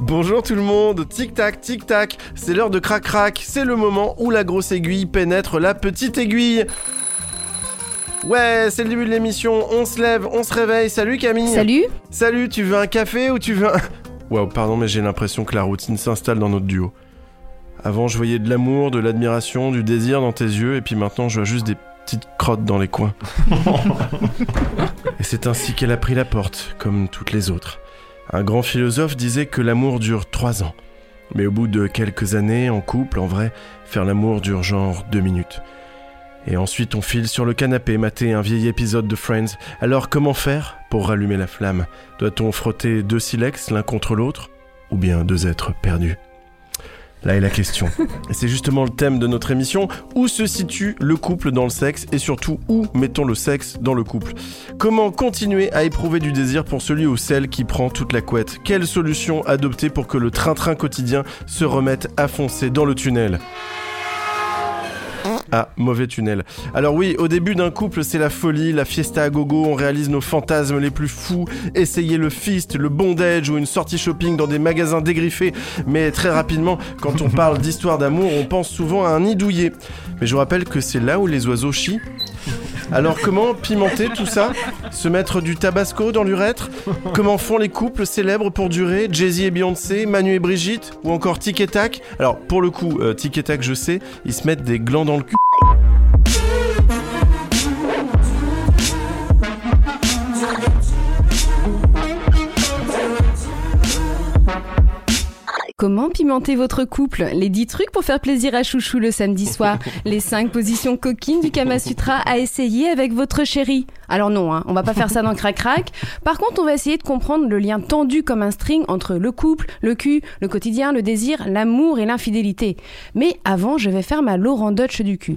Bonjour tout le monde, tic-tac, tic-tac, c'est l'heure de crac-crac, c'est le moment où la grosse aiguille pénètre la petite aiguille. Ouais, c'est le début de l'émission, on se lève, on se réveille, salut Camille Salut Salut, tu veux un café ou tu veux un... Waouh, pardon, mais j'ai l'impression que la routine s'installe dans notre duo. Avant, je voyais de l'amour, de l'admiration, du désir dans tes yeux, et puis maintenant, je vois juste des petites crottes dans les coins. et c'est ainsi qu'elle a pris la porte, comme toutes les autres. Un grand philosophe disait que l'amour dure trois ans. Mais au bout de quelques années, en couple, en vrai, faire l'amour dure genre deux minutes. Et ensuite, on file sur le canapé mater un vieil épisode de Friends. Alors, comment faire pour rallumer la flamme? Doit-on frotter deux silex l'un contre l'autre? Ou bien deux êtres perdus? Là est la question. C'est justement le thème de notre émission. Où se situe le couple dans le sexe et surtout où mettons le sexe dans le couple? Comment continuer à éprouver du désir pour celui ou celle qui prend toute la couette? Quelle solution adopter pour que le train-train quotidien se remette à foncer dans le tunnel? Ah, mauvais tunnel. Alors oui, au début d'un couple, c'est la folie, la fiesta à gogo, on réalise nos fantasmes les plus fous, essayer le fist, le bondage ou une sortie shopping dans des magasins dégriffés. Mais très rapidement, quand on parle d'histoire d'amour, on pense souvent à un nid douillet. Mais je rappelle que c'est là où les oiseaux chient. Alors comment pimenter tout ça? Se mettre du tabasco dans l'urètre? Comment font les couples célèbres pour durer? Jay-Z et Beyoncé, Manu et Brigitte Ou encore Tic et Tac? Alors pour le coup, euh, Tic et Tac je sais, ils se mettent des glands dans le cul. Comment pimenter votre couple? Les 10 trucs pour faire plaisir à chouchou le samedi soir. Les 5 positions coquines du Kama Sutra à essayer avec votre chéri. Alors non, hein, on va pas faire ça dans Crac Crac. Par contre, on va essayer de comprendre le lien tendu comme un string entre le couple, le cul, le quotidien, le désir, l'amour et l'infidélité. Mais avant, je vais faire ma Laurent Dutch du cul.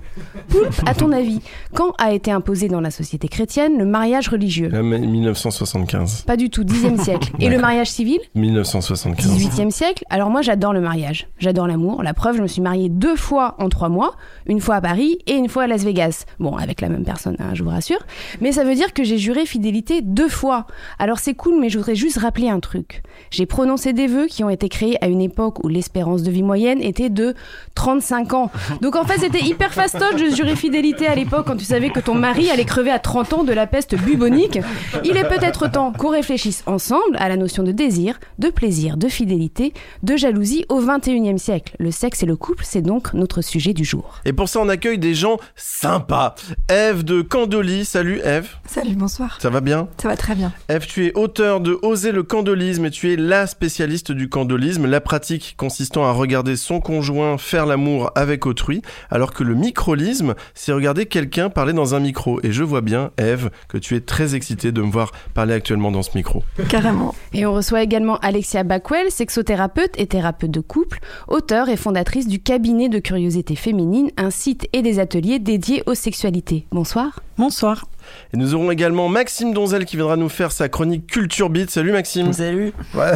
Poulpe, à ton avis, quand a été imposé dans la société chrétienne le mariage religieux? Euh, mais 1975. Pas du tout, 10e siècle. Et le mariage civil? 1975. 18e siècle. Alors moi j'adore le mariage, j'adore l'amour. La preuve, je me suis mariée deux fois en trois mois, une fois à Paris et une fois à Las Vegas. Bon, avec la même personne, hein, je vous rassure. Mais ça veut dire que j'ai juré fidélité deux fois. Alors c'est cool, mais je voudrais juste rappeler un truc. J'ai prononcé des vœux qui ont été créés à une époque où l'espérance de vie moyenne était de 35 ans. Donc en fait c'était hyper fastoche de jurer fidélité à l'époque quand tu savais que ton mari allait crever à 30 ans de la peste bubonique. Il est peut-être temps qu'on réfléchisse ensemble à la notion de désir, de plaisir, de fidélité, de jalousie au 21e siècle. Le sexe et le couple, c'est donc notre sujet du jour. Et pour ça, on accueille des gens sympas. Eve de Candoli. Salut Eve. Salut, bonsoir. Ça va bien Ça va très bien. Eve, tu es auteur de Oser le candolisme et tu es la spécialiste du candolisme, la pratique consistant à regarder son conjoint faire l'amour avec autrui, alors que le microlisme, c'est regarder quelqu'un parler dans un micro. Et je vois bien, Eve, que tu es très excitée de me voir parler actuellement dans ce micro. Carrément. Et on reçoit également Alexia Backwell, sexothérapeute et thérapeute de couple, auteure et fondatrice du cabinet de curiosité féminine, un site et des ateliers dédiés aux sexualités. Bonsoir. Bonsoir. Et nous aurons également Maxime Donzel qui viendra nous faire sa chronique Culture Beat. Salut Maxime. Salut. Ouais.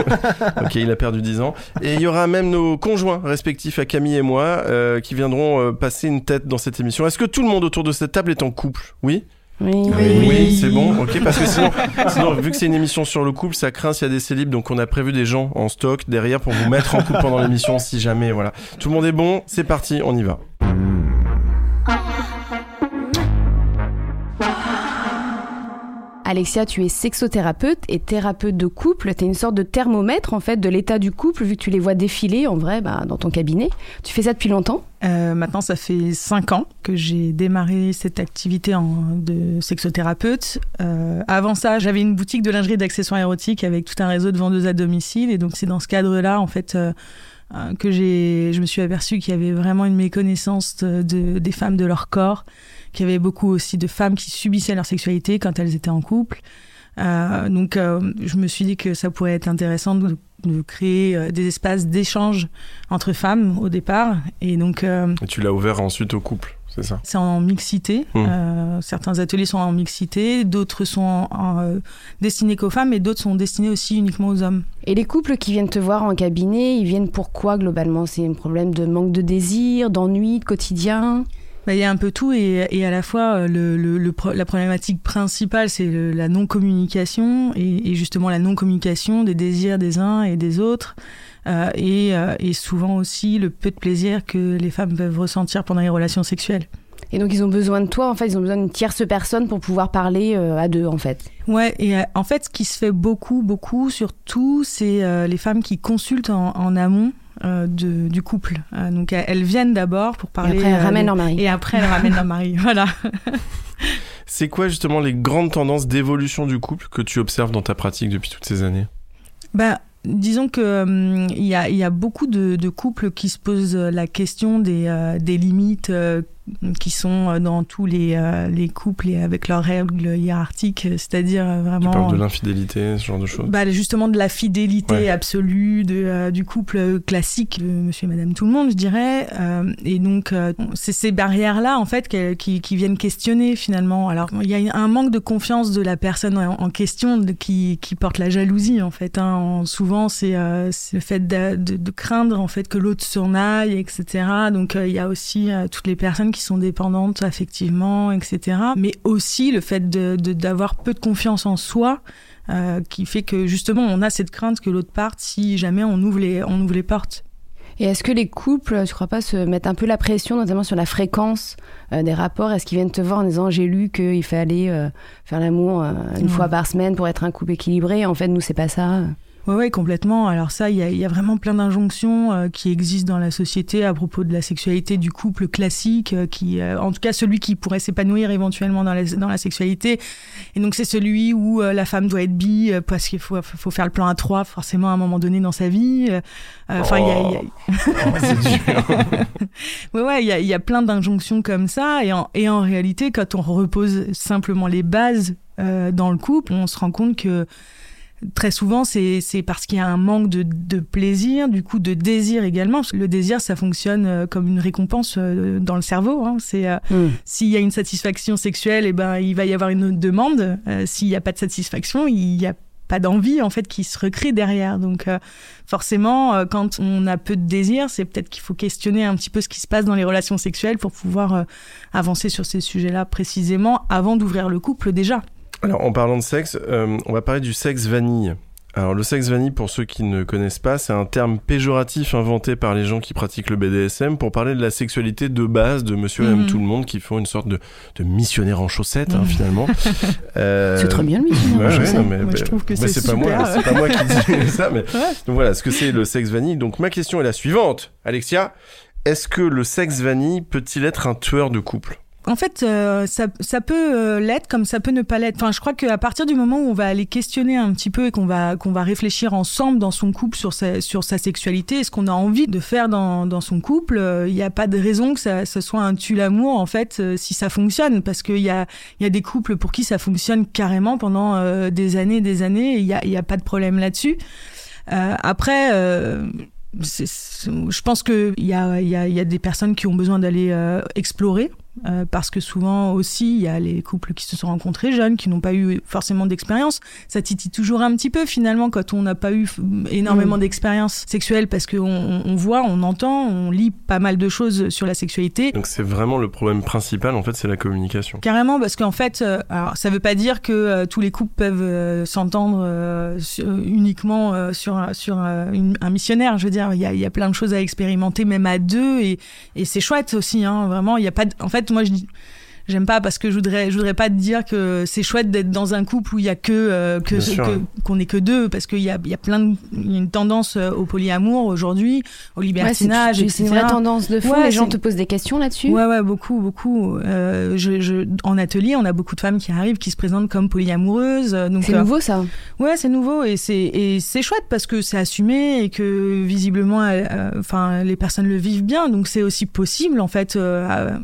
ok, il a perdu 10 ans. Et il y aura même nos conjoints respectifs à Camille et moi euh, qui viendront euh, passer une tête dans cette émission. Est-ce que tout le monde autour de cette table est en couple? Oui? Oui. Oui, c'est bon, ok, parce que sinon, sinon, vu que c'est une émission sur le couple, ça craint s'il y a des célibes, donc on a prévu des gens en stock derrière pour vous mettre en couple pendant l'émission si jamais, voilà. Tout le monde est bon, c'est parti, on y va. Alexia, tu es sexothérapeute et thérapeute de couple. Tu es une sorte de thermomètre en fait de l'état du couple vu que tu les vois défiler en vrai bah, dans ton cabinet. Tu fais ça depuis longtemps? Euh, maintenant, ça fait cinq ans que j'ai démarré cette activité de sexothérapeute. Euh, avant ça, j'avais une boutique de lingerie d'accessoires érotiques avec tout un réseau de vendeuses à domicile. Et donc, c'est dans ce cadre-là, en fait, euh, que j'ai, je me suis aperçue qu'il y avait vraiment une méconnaissance de, de- des femmes de leur corps, qu'il y avait beaucoup aussi de femmes qui subissaient leur sexualité quand elles étaient en couple. Euh, donc, euh, je me suis dit que ça pourrait être intéressant de, de créer euh, des espaces d'échange entre femmes au départ. Et donc, euh, Et tu l'as ouvert ensuite au couple, c'est ça? c'est en mixité. Mmh. Euh, certains ateliers sont en mixité, d'autres sont en- en, euh, destinés qu'aux femmes et d'autres sont destinés aussi uniquement aux hommes. Et les couples qui viennent te voir en cabinet, ils viennent pourquoi globalement? C'est un problème de manque de désir, d'ennui, de quotidien? Bah, Il y a un peu tout et, et à la fois euh, le, le- le pro- la problématique principale c'est la non-communication et, et justement la non-communication des désirs des uns et des autres euh, et, euh, et souvent aussi le peu de plaisir que les femmes peuvent ressentir pendant les relations sexuelles. Et donc ils ont besoin de toi, en fait, ils ont besoin d'une tierce personne pour pouvoir parler euh, à deux, en fait. Ouais, et euh, en fait, ce qui se fait beaucoup, beaucoup, surtout, c'est euh, les femmes qui consultent en, en amont de- du couple. Euh, donc, elles, viennent d'abord pour Et parler. après, elles euh, ramènent leur mari. Et après, elles ramènent leur mari. Voilà. C'est quoi justement les grandes tendances d'évolution du couple que tu observes dans ta pratique depuis toutes ces années? Bah, disons que hum, il y, a, il y a beaucoup de, de couples qui se posent la question des, euh, des limites euh, qui sont euh, dans tous les, euh, les couples et avec leurs règles hiérarchiques, c'est-à-dire euh, Tu vraiment. parles de l'infidélité, ce genre de choses Bah, justement de la fidélité Ouais. absolue de, euh, du couple classique de monsieur et madame tout le monde je dirais Euh, et donc euh, c'est ces barrières là en fait qui, qui viennent questionner finalement alors il y a un manque de confiance de la personne en, en question de- qui, qui porte la jalousie en fait hein. En- souvent c'est euh, le fait de, de- de craindre en fait que l'autre s'en aille etc donc euh, il y a aussi euh, toutes les personnes qui sont dépendantes affectivement etc mais aussi le fait de- de- d'avoir peu de confiance en soi euh, qui fait que justement on a cette crainte que l'autre parte si jamais on ouvre les, on ouvre les portes. Et est-ce que les couples, tu crois pas, se mettent un peu la pression, notamment sur la fréquence euh, des rapports? Est-ce qu'ils viennent te voir en disant j'ai lu qu'il fallait euh, faire l'amour euh, une Ouais. fois par semaine pour être un couple équilibré? En fait, nous, c'est pas ça. Ouais, ouais, complètement. Alors ça, il y a, il y a vraiment plein d'injonctions euh, qui existent dans la société à propos de la sexualité du couple classique, euh, qui, euh, en tout cas, celui qui pourrait s'épanouir éventuellement dans la, dans la sexualité. Et donc c'est celui où la femme doit être bi parce qu'il faut, faut faire le plan à trois forcément à un moment donné dans sa vie. Enfin, il y a- y a, Oh, c'est dur. Ouais, ouais, il y a, y a plein d'injonctions comme ça. Et en, et en réalité, quand on repose simplement les bases dans le couple, on se rend compte que très souvent, c'est parce qu'il y a un manque de, de plaisir, du coup de désir également. Parce que le désir, ça fonctionne euh, comme une récompense euh, dans le cerveau. Hein. C'est euh, Hmm. s'il y a une satisfaction sexuelle, et ben il va y avoir une demande. Euh, S'il n'y a pas de satisfaction, il n'y a pas d'envie en fait qui se recrée derrière. Donc euh, forcément, euh, quand on a peu de désir, c'est peut-être qu'il faut questionner un petit peu ce qui se passe dans les relations sexuelles pour pouvoir euh, avancer sur ces sujets-là précisément avant d'ouvrir le couple déjà. Alors, en parlant de sexe, euh, on va parler du sexe vanille. Alors, le sexe vanille, pour ceux qui ne connaissent pas, c'est un terme péjoratif inventé par les gens qui pratiquent le BDSM pour parler de la sexualité de base de monsieur et Mhm. tout le monde qui font une sorte de, de missionnaire en chaussettes, hein, Mhm. finalement. Euh, C'est très bien, Ouais, sais. non, mais, Moi, je bah, trouve que bah, c'est pas moi, pas moi qui dis ça, mais donc voilà, ce que c'est le sexe vanille. Donc ma question est la suivante, Alexia. Est-ce que le sexe vanille peut-il être un tueur de couple? En fait, euh, ça, ça peut euh, l'être comme ça peut ne pas l'être. Enfin, je crois qu'à partir du moment où on va aller questionner un petit peu et qu'on va, qu'on va réfléchir ensemble dans son couple sur sa, sur sa sexualité et ce qu'on a envie de faire dans, dans son couple, euh, il n'y a pas de raison que ça, ce soit un tue-l'amour, en fait, euh, si ça fonctionne. Parce qu'il y a, y a des couples pour qui ça fonctionne carrément pendant euh, des années des années il n'y a, y a pas de problème là-dessus. Euh, après... euh, je pense qu'il y a, y, a, y a des personnes qui ont besoin d'aller euh, explorer euh, parce que souvent aussi il y a les couples qui se sont rencontrés jeunes qui n'ont pas eu forcément d'expérience ça titille toujours un petit peu finalement quand on n'a pas eu énormément Mm. d'expérience sexuelle parce qu'on on, voit on entend on lit pas mal de choses sur la sexualité Donc c'est vraiment le problème principal, en fait, c'est la communication. Carrément, parce qu'en fait, euh, alors ça veut pas dire que euh, tous les couples peuvent euh, s'entendre uniquement sur un- sur une- un missionnaire. Je veux dire, il y a, il y a plein de choses à expérimenter, même à deux, et, et c'est chouette aussi. Hein, vraiment, il y a pas. de- En fait, moi, je dis. J'aime pas parce que je voudrais, je voudrais pas te dire que c'est chouette d'être dans un couple où il y a que euh, que qu'on est que deux parce qu'il y a, il y a plein de, y a une tendance euh, au polyamour aujourd'hui, au Ouais, c'est libertinage, c'est une vraie tendance de fond. Ouais, les gens te posent des questions là-dessus. Ouais, ouais, beaucoup, beaucoup. Euh, je, je, en atelier, on a beaucoup de femmes qui arrivent, qui se présentent comme polyamoureuses. euh, Donc, C'est euh, nouveau, ça. ouais, c'est nouveau et c'est et c'est chouette parce que c'est assumé et que visiblement, euh, enfin, les personnes le vivent bien. Donc, c'est aussi possible en fait. euh, à,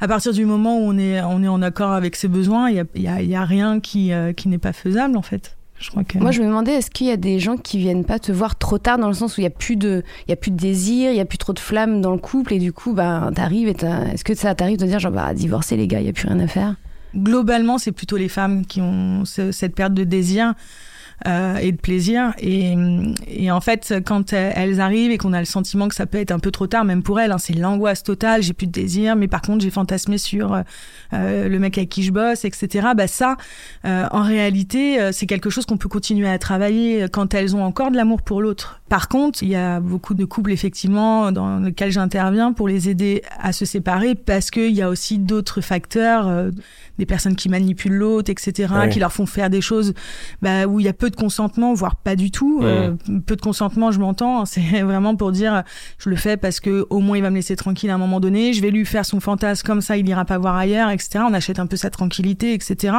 à partir du moment où on est, on est en accord avec ses besoins, il n'y a, y a, y a, rien qui, euh, qui n'est pas faisable en fait. Je crois que... Moi, je me demandais, est-ce qu'il y a des gens qui viennent pas te voir trop tard dans le sens où il n'y a, plus de, y a plus de désir, il n'y a plus trop de flammes dans le couple et du coup, bah, t'arrives et est-ce que ça t'arrive de dire genre, bah, divorcer les gars, il n'y a plus rien à faire? Globalement, c'est plutôt les femmes qui ont cette perte de désir. Euh, et de plaisir. Et, et, en fait, quand elles arrivent et qu'on a le sentiment que ça peut être un peu trop tard, même pour elles, hein, c'est l'angoisse totale, j'ai plus de désir, mais par contre, j'ai fantasmé sur euh, le mec avec qui je bosse, etc. Bah ça, euh, en réalité, euh, c'est quelque chose qu'on peut continuer à travailler quand elles ont encore de l'amour pour l'autre. Par contre, il y a beaucoup de couples, effectivement, dans lesquels j'interviens pour les aider à se séparer parce qu'il y a aussi d'autres facteurs, euh, des personnes qui manipulent l'autre, etc., qui leur font faire des choses bah, où il y a peu de consentement, voire pas du tout. Euh, peu de consentement, je m'entends, hein, c'est vraiment pour dire je le fais parce que au moins il va me laisser tranquille à un moment donné, je vais lui faire son fantasme comme ça, il ira pas voir ailleurs, etc. On achète un peu sa tranquillité, etc.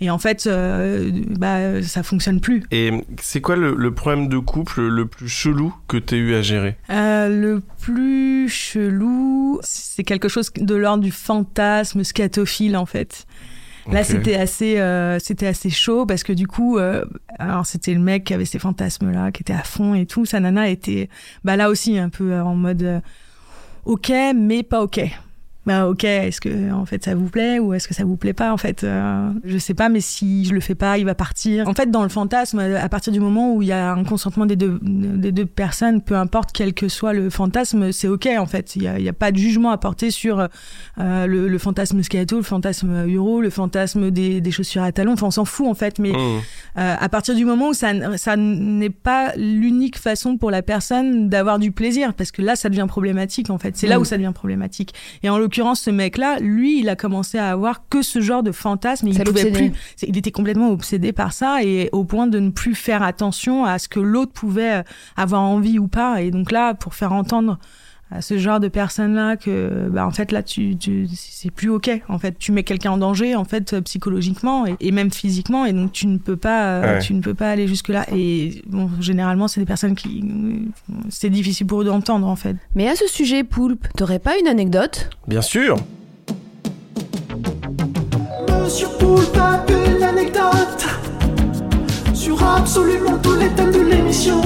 Et en fait, euh, bah, ça fonctionne plus. Et c'est quoi le, le problème de couple le plus chelou que tu eu à gérer? Euh, Le plus chelou, c'est quelque chose de l'ordre du fantasme scatophile en fait. Là, c'était assez, euh, c'était assez chaud parce que du coup, euh, alors c'était le mec qui avait ces fantasmes-là, qui était à fond et tout. Sa nana était, bah là aussi un peu en mode ok, mais pas ok bah ok, est-ce que en fait ça vous plaît ou est-ce que ça vous plaît pas en fait euh, Je sais pas, mais si je le fais pas, il va partir. En fait, dans le fantasme, à partir du moment où il y a un consentement des deux des deux personnes, peu importe quel que soit le fantasme, c'est ok en fait. Il y a, pas de jugement à porter sur euh, le, le, fantasme scato, le fantasme euro, le fantasme des, des chaussures à talons. Enfin, on s'en fout en fait. Mais mmh. euh, à partir du moment où ça ça n'est pas l'unique façon pour la personne d'avoir du plaisir, parce que là, ça devient problématique en fait. C'est là mmh. où ça devient problématique. Et en l'occurrence, ce mec-là, lui, il a commencé à avoir que ce genre de fantasme. Il pouvait plus. Il était complètement obsédé par ça et au point de ne plus faire attention à ce que l'autre pouvait euh, avoir envie ou pas. Et donc là, pour faire entendre à ce genre de personnes-là que, bah, en fait, là, tu, tu c'est plus ok. En fait, tu mets quelqu'un en danger, en fait, psychologiquement et, même physiquement, et donc tu ne peux pas, euh, tu ne peux pas aller jusque là. Et bon, généralement, c'est des personnes qui, c'est difficile pour eux d'entendre, en fait. Mais à ce sujet, Poulpe, t'aurais pas une anecdote? Bien sûr. Monsieur Poulpe a une anecdote sur absolument tous les thèmes de l'émission.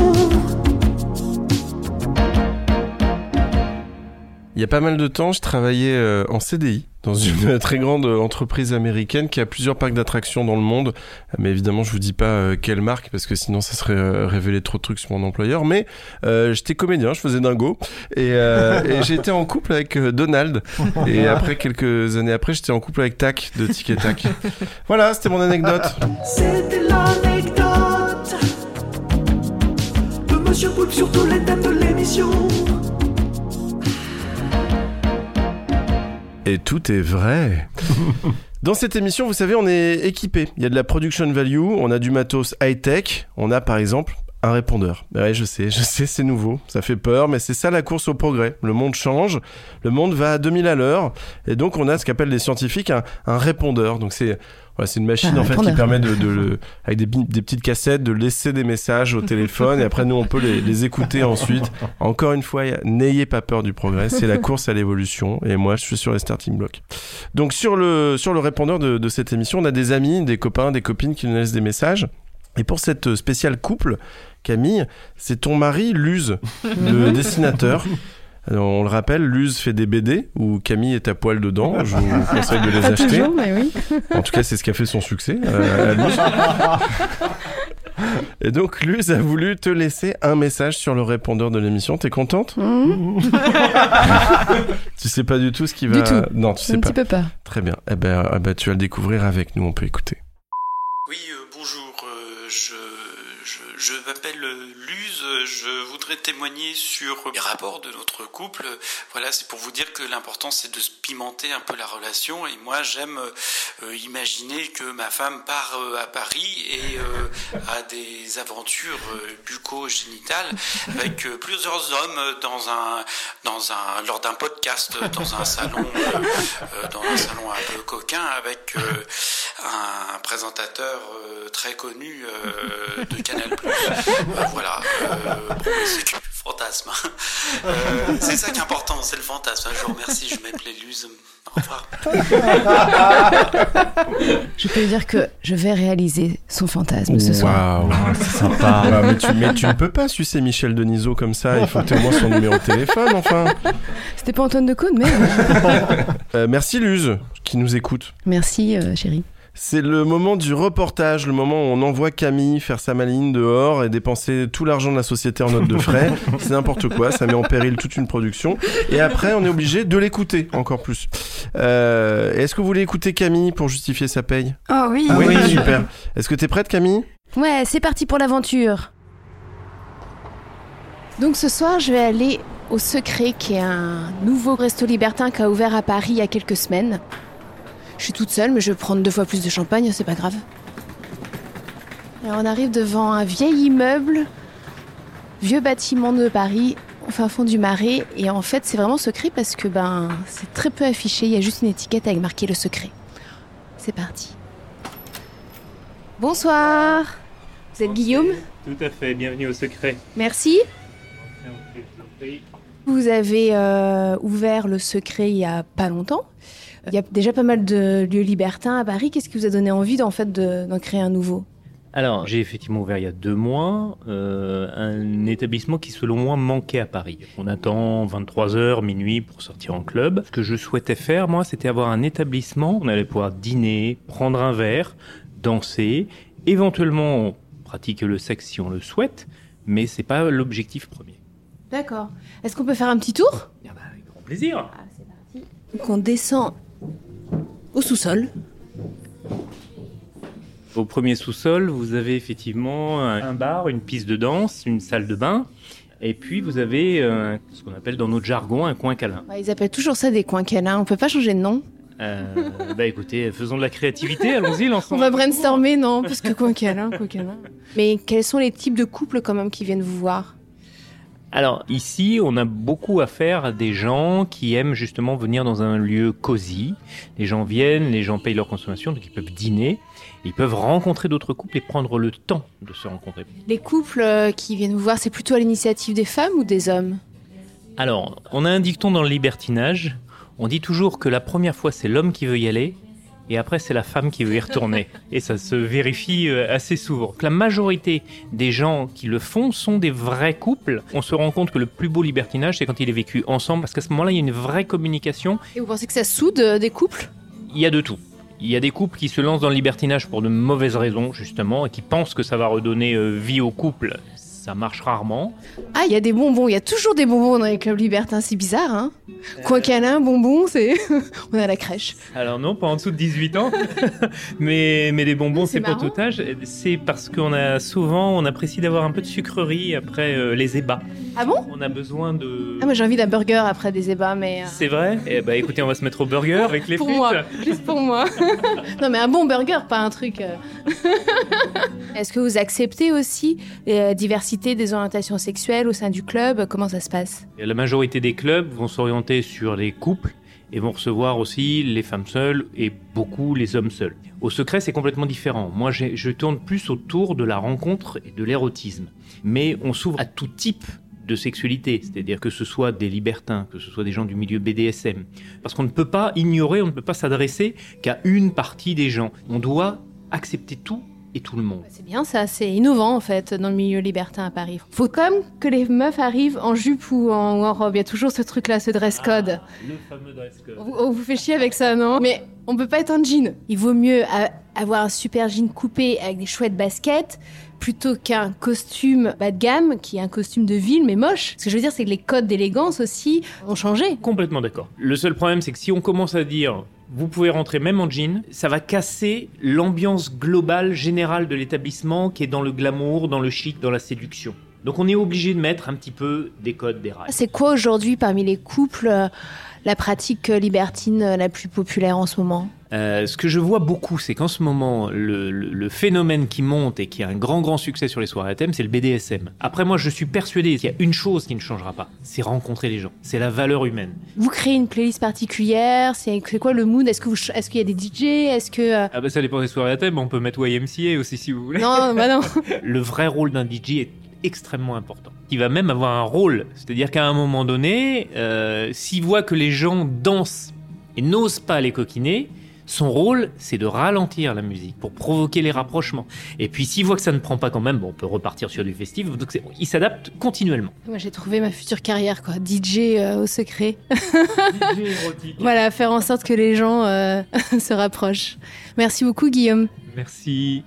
Il y a pas mal de temps, je travaillais euh, en CDI dans une très grande entreprise américaine qui a plusieurs parcs d'attractions dans le monde. Mais évidemment, je vous dis pas euh, quelle marque parce que sinon ça serait euh, révéler trop de trucs sur mon employeur. Mais j'étais comédien, je faisais dingo et, et j'étais en couple avec Donald. Et après quelques années après, j'étais en couple avec Tac de Tic Tac. voilà, c'était mon anecdote. C'était l'anecdote de Monsieur de l'émission. Et tout est vrai. Dans cette émission, vous savez, on est équipé. Il y a de la production value, on a du matos high-tech, on a par exemple un répondeur. Ouais, je sais, je sais, c'est nouveau, ça fait peur, mais c'est ça la course au progrès. Le monde change, le monde va à 2000 à l'heure, et donc on a ce qu'appellent les scientifiques un, un répondeur. Donc c'est voilà, c'est une machine en fait qui permet de, de, avec des, des, petites cassettes de laisser des messages au téléphone et après nous on peut les, les écouter ensuite. Encore une fois, n'ayez pas peur du progrès, c'est la course à l'évolution et moi je suis sur les starting blocks. Donc sur le sur le répondeur de, de cette émission, on a des amis, des copains, des copines qui nous laissent des messages. Et pour cette spéciale couple, Camille, c'est ton mari Luz, le dessinateur. On le rappelle, Luz fait des BD où Camille est à poil dedans. Je vous conseille de les Pas acheter. toujours, mais oui. En tout cas, c'est ce qui a fait son succès euh. Et donc, Luz a voulu te laisser un message sur le répondeur de l'émission. T'es contente Mmh. Tu sais pas du tout ce qui va. Du tout. Non, tu sais un pas. petit peu peur. Très bien. Eh ben, eh ben, tu vas le découvrir avec nous. On peut écouter. Oui, euh, bonjour. euh, je je, je m'appelle euh. Je voudrais témoigner sur les rapports de notre couple. Voilà, c'est pour vous dire que l'important c'est de pimenter un peu la relation. Et moi, j'aime euh, imaginer que ma femme part euh, à Paris et euh, a des aventures bucco-génitales avec plusieurs hommes dans un dans un lors d'un podcast dans un salon dans un salon un peu coquin avec un présentateur très connu de Canal+. Voilà, euh, fantasme. hein. Euh, c'est ça qui est important, c'est le fantasme. Je vous remercie, je m'appelais Luz. Au revoir. Je peux dire que je vais réaliser son fantasme ce soir. Waouh. Ah, c'est sympa. Ah, mais, tu, mais tu ne peux pas sucer Michel Denisot comme ça, il faut que tu aies au moins son numéro de téléphone, enfin. C'était pas Antoine de Caunes, mais Euh, merci Luz, qui nous écoute. merci euh, chérie. C'est le moment du reportage, le moment où on envoie Camille faire sa maline dehors et dépenser tout l'argent de la société en notes de frais. C'est n'importe quoi, ça met en péril toute une production. Et après, on est obligé de l'écouter encore plus. Euh, Est-ce que vous voulez écouter Camille pour justifier sa paye? Oh oui. oui, super. Est-ce que t'es prête Camille? Ouais, c'est parti pour l'aventure. Donc ce soir, je vais aller au Secret, qui est un nouveau resto libertin qui a ouvert à Paris il y a quelques semaines. Je suis toute seule, mais je vais prendre deux fois plus de champagne, c'est pas grave. Alors on arrive devant un vieil immeuble, vieux bâtiment de Paris, au fin fond du marais, et en fait c'est vraiment secret parce que ben c'est très peu affiché, il y a juste une étiquette avec marqué le secret. C'est parti. Bonsoir. Vous êtes Guillaume? Tout à fait, bienvenue au secret. Merci. Vous avez euh, ouvert le secret il y a pas longtemps. Il y a déjà pas mal de lieux libertins à Paris. Qu'est-ce qui vous a donné envie d'en fait d'en créer un nouveau? Alors, j'ai effectivement ouvert il y a deux mois euh, un établissement qui, selon moi, manquait à Paris. On attend 23h, minuit pour sortir en club. Ce que je souhaitais faire, moi, c'était avoir un établissement. où On allait pouvoir dîner, prendre un verre, danser, éventuellement pratiquer le sexe si on le souhaite, mais c'est pas l'objectif premier. D'accord. Est-ce qu'on peut faire un petit tour? Eh ben, avec grand plaisir. Donc on descend au sous-sol. Au premier sous-sol, vous avez effectivement un bar, une piste de danse, une salle de bain, et puis vous avez euh, ce qu'on appelle dans notre jargon un coin câlin. Ouais, ils appellent toujours ça des coins câlins. On peut pas changer de nom. Euh, bah écoutez, faisons de la créativité, allons-y, lançons. On va brainstormer, non Parce que coin câlin, coin câlin. Mais quels sont les types de couples quand même qui viennent vous voir? Alors ici, on a beaucoup à faire à des gens qui aiment justement venir dans un lieu cosy. Les gens viennent, les gens payent leur consommation, donc ils peuvent dîner, ils peuvent rencontrer d'autres couples et prendre le temps de se rencontrer. Les couples euh, qui viennent vous voir, c'est plutôt à l'initiative des femmes ou des hommes? Alors, on a un dicton dans le libertinage. On dit toujours que la première fois, c'est l'homme qui veut y aller, et après, c'est la femme qui veut y retourner. Et ça se vérifie euh, assez souvent. La majorité des gens qui le font sont des vrais couples. On se rend compte que le plus beau libertinage, c'est quand il est vécu ensemble, parce qu'à ce moment-là, il y a une vraie communication. Et vous pensez que ça soude euh, des couples? Il y a de tout. Il y a des couples qui se lancent dans le libertinage pour de mauvaises raisons, justement, et qui pensent que ça va redonner euh, vie au couple. Ça marche rarement. Ah, il y a des bonbons. Il y a toujours des bonbons dans les clubs libertins. C'est bizarre, hein Coin câlin, bonbons, c'est... On est à la crèche. Alors non, pas en dessous de 18 ans, mais, mais les bonbons, Oui, c'est marrant. tout âge. C'est parce qu'on a souvent, on apprécie d'avoir un peu de sucrerie après euh, les ébats. Ah bon? On a besoin de... Ah, moi j'ai envie d'un burger après des ébats, mais... euh, C'est vrai? Eh ben écoutez, on va se mettre au burger avec les pour frites. moi, juste pour moi. non, mais un bon burger, pas un truc. euh. Est-ce que vous acceptez aussi la diversité des orientations sexuelles au sein du club Comment ça se passe? La majorité des clubs vont s'orienter sur les couples et vont recevoir aussi les femmes seules et beaucoup les hommes seuls. Au secret, c'est complètement différent. Moi, je tourne plus autour de la rencontre et de l'érotisme. Mais on s'ouvre à tout type de sexualité, c'est-à-dire que ce soit des libertins, que ce soit des gens du milieu BDSM. Parce qu'on ne peut pas ignorer, on ne peut pas s'adresser qu'à une partie des gens. On doit accepter tout et tout le monde. C'est bien ça, c'est innovant en fait dans le milieu libertin à Paris. Faut quand même que les meufs arrivent en jupe ou en, ou en robe. Il y a toujours ce truc-là, ce dress code. le fameux dress code. On, vous- on vous fait chier avec ça, non? Mais on peut pas être en jean. Il vaut mieux a- avoir un super jean coupé avec des chouettes baskets plutôt qu'un costume bas de gamme qui est un costume de ville mais moche. Ce que je veux dire, c'est que les codes d'élégance aussi ont changé. Complètement d'accord. Le seul problème, c'est que si on commence à dire vous pouvez rentrer même en jean, ça va casser l'ambiance globale, générale de l'établissement qui est dans le glamour, dans le chic, dans la séduction. Donc on est obligé de mettre un petit peu des codes, des rails. C'est quoi aujourd'hui parmi les couples euh, la pratique libertine la plus populaire en ce moment Euh, ce que je vois beaucoup, c'est qu'en ce moment, le, le- le phénomène qui monte et qui a un grand, grand succès sur les soirées à thème, c'est le BDSM. Après, moi, je suis persuadé qu'il y a une chose qui ne changera pas, c'est rencontrer les gens. C'est la valeur humaine. Vous créez une playlist particulière C'est quoi le mood? Est-ce que vous ch- est-ce qu'il y a des DJ Est-ce que euh, Ah bah ça dépend des soirées à thème, on peut mettre YMCA aussi si vous voulez. non, bah non. le vrai rôle d'un DJ est extrêmement important. Il va même avoir un rôle, c'est-à-dire qu'à un moment donné, euh, s'il voit que les gens dansent et n'ose pas les coquiner, son rôle, c'est de ralentir la musique pour provoquer les rapprochements. Et puis s'il voit que ça ne prend pas quand même, bon, on peut repartir sur du festif. Donc il s'adapte continuellement. Moi, j'ai trouvé ma future carrière, quoi. DJ euh, au secret. Voilà, faire en sorte que les gens euh, se rapprochent. Merci beaucoup, Guillaume. Merci.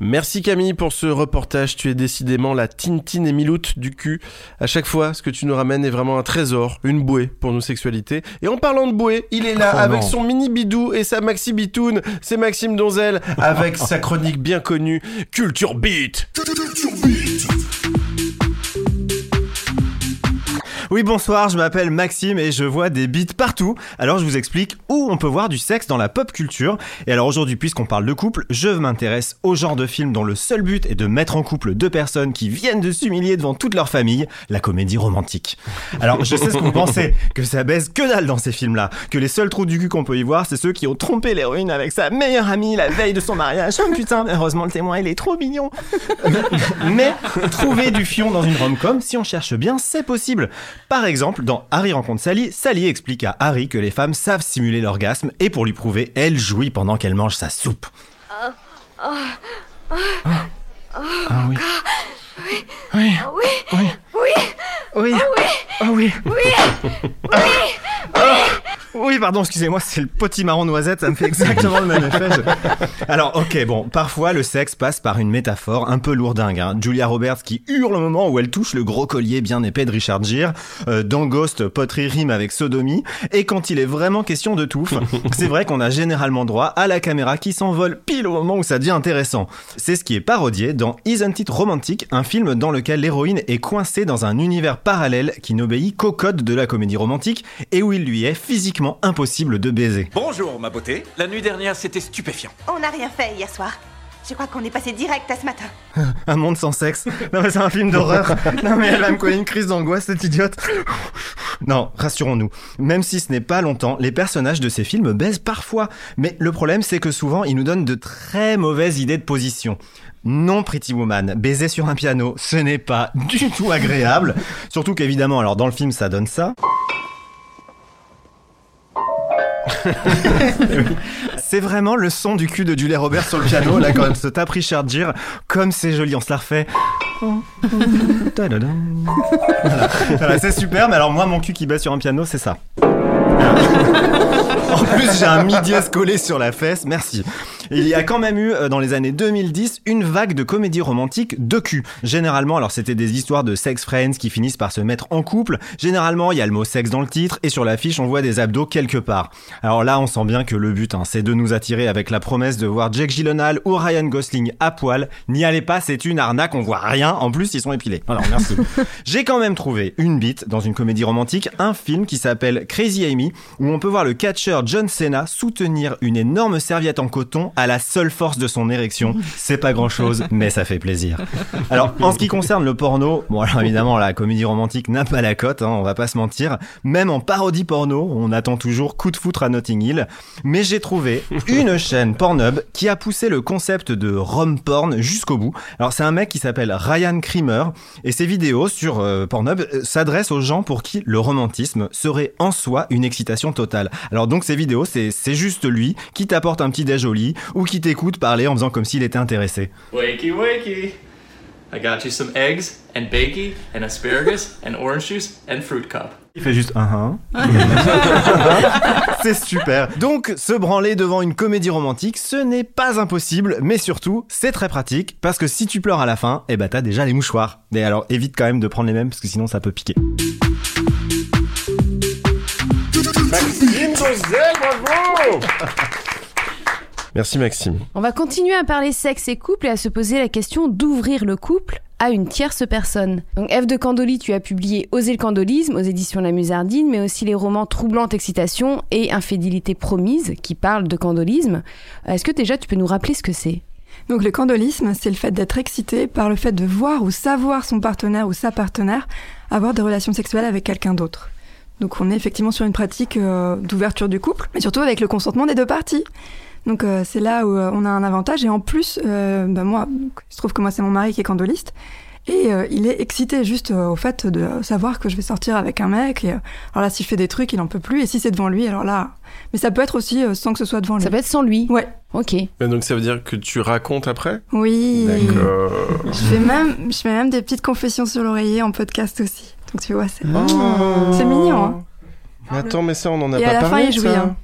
Merci Camille pour ce reportage. Tu es décidément la Tintine et Miloute du cul. À chaque fois, ce que tu nous ramènes est vraiment un trésor, une bouée pour nos sexualités. Et en parlant de bouée, il est là Oh avec non. son mini bidou et sa maxi bitoune. C'est Maxime Donzel avec sa chronique bien connue Culture Beat. Oui, bonsoir, je m'appelle Maxime et je vois des beats partout. Alors je vous explique où on peut voir du sexe dans la pop culture. Et alors aujourd'hui, puisqu'on parle de couple, je m'intéresse au genre de film dont le seul but est de mettre en couple deux personnes qui viennent de s'humilier devant toute leur famille, la comédie romantique. Alors je sais ce qu'on pensait, que ça baise que dalle dans ces films-là, que les seuls trous du cul qu'on peut y voir, c'est ceux qui ont trompé l'héroïne avec sa meilleure amie la veille de son mariage. Oh putain, heureusement le témoin, il est trop mignon. Mais trouver du fion dans une rom-com, si on cherche bien, c'est possible. Par exemple, dans Harry rencontre Sally, Sally explique à Harry que les femmes savent simuler l'orgasme et pour lui prouver, elle jouit pendant qu'elle mange sa soupe. Ah oui. Oui. Oui. Oui. Oui. Ah oui. Ah, Oui, pardon, excusez-moi, c'est le potimarron noisette, ça me fait exactement le même effet. je- Alors, ok, bon, parfois le sexe passe par une métaphore un peu lourdingue. Hein. Julia Roberts qui hurle au moment où elle touche le gros collier bien épais de Richard Gere. Euh, dans Ghost, poterie rime avec sodomie. Et quand il est vraiment question de touffe, c'est vrai qu'on a généralement droit à la caméra qui s'envole pile au moment où ça devient intéressant. C'est ce qui est parodié dans Isn't It Romantic, un film dans lequel l'héroïne est coincée dans un univers parallèle qui n'obéit qu'au code de la comédie romantique et où il lui est physiquement impossible de baiser. Bonjour, ma beauté. La nuit dernière, c'était stupéfiant. On n'a rien fait hier soir. Je crois qu'on est passé direct à ce matin. Un monde sans sexe. Non mais c'est un film d'horreur. Non mais elle va me coller une crise d'angoisse, cette idiote. Non, rassurons-nous. Même si ce n'est pas longtemps, les personnages de ces films baisent parfois. Mais le problème, c'est que souvent, ils nous donnent de très mauvaises idées de position. Non, Pretty Woman, baiser sur un piano, ce n'est pas du tout agréable. Surtout qu'évidemment, alors dans le film, ça donne ça. C'est vraiment le son du cul de Julia Roberts sur le piano, là, quand elle se tape Richard Gere. Comme c'est joli, on se la refait. Voilà, Voilà, c'est super, mais alors moi, mon cul qui baisse sur un piano, c'est ça. En plus, j'ai un mi dièse collé sur la fesse, merci. Il y a quand même eu, euh, dans les années 2010, une vague de comédies romantiques de cul. Généralement, alors c'était des histoires de sex friends qui finissent par se mettre en couple. Généralement, il y a le mot sexe dans le titre et sur l'affiche, on voit des abdos quelque part. Alors là, on sent bien que le but, hein, c'est de nous attirer avec la promesse de voir Jake Gyllenhaal ou Ryan Gosling à poil. N'y allez pas, c'est une arnaque, on voit rien. En plus, ils sont épilés. Alors, merci. J'ai quand même trouvé une bite dans une comédie romantique, un film qui s'appelle Crazy Amy, où on peut voir le catcheur John Cena soutenir une énorme serviette en coton à la seule force de son érection. C'est pas grand chose, mais ça fait plaisir. Alors, en ce qui concerne le porno, bon, alors évidemment, la comédie romantique n'a pas la cote, hein, on va pas se mentir. Même en parodie porno, on attend toujours coup de foutre à Notting Hill. Mais j'ai trouvé une chaîne Pornhub qui a poussé le concept de rom porn jusqu'au bout. Alors, c'est un mec qui s'appelle Ryan Creamer et ses vidéos sur euh, Pornhub euh, s'adressent aux gens pour qui le romantisme serait en soi une excitation totale. Alors donc ces vidéos, c'est c'est juste lui qui t'apporte un petit déj au lit ou qui t'écoute parler en faisant comme s'il était intéressé. Wakey, wakey. I got you some eggs and bakey and asparagus and orange juice and fruit cup. Il fait juste un un. C'est super. Donc, se branler devant une comédie romantique, ce n'est pas impossible, mais surtout, c'est très pratique parce que si tu pleures à la fin, eh ben t'as déjà les mouchoirs. Et alors, évite quand même de prendre les mêmes parce que sinon ça peut piquer. Donzel, bravo Merci Maxime. On va continuer à parler sexe et couple et à se poser la question d'ouvrir le couple à une tierce personne. Donc Eve de Candoli, tu as publié Oser le candolisme aux éditions La Musardine, mais aussi les romans Troublante excitation et Infidélité promise qui parlent de candolisme. Est-ce que déjà tu peux nous rappeler ce que c'est? Donc le candolisme, c'est le fait d'être excité par le fait de voir ou savoir son partenaire ou sa partenaire avoir des relations sexuelles avec quelqu'un d'autre. Donc on est effectivement sur une pratique euh, d'ouverture du couple, mais surtout avec le consentement des deux parties. Donc euh, c'est là où euh, on a un avantage et en plus, euh, bah, moi, il se trouve que moi c'est mon mari qui est candoliste Et euh, il est excité juste euh, au fait de savoir que je vais sortir avec un mec. Et, euh, alors là, si je fais des trucs, il en peut plus. Et si c'est devant lui, alors là. Mais ça peut être aussi euh, sans que ce soit devant lui. Ça peut être sans lui. Ouais. Ok. Mais donc ça veut dire que tu racontes après? Oui. D'accord. Je fais même, je fais même des petites confessions sur l'oreiller en podcast aussi. Donc tu vois, c'est Oh. c'est mignon. Hein. Mais attends, mais ça, on en a Et pas à la fin, parlé. il de jouit, ça. hein.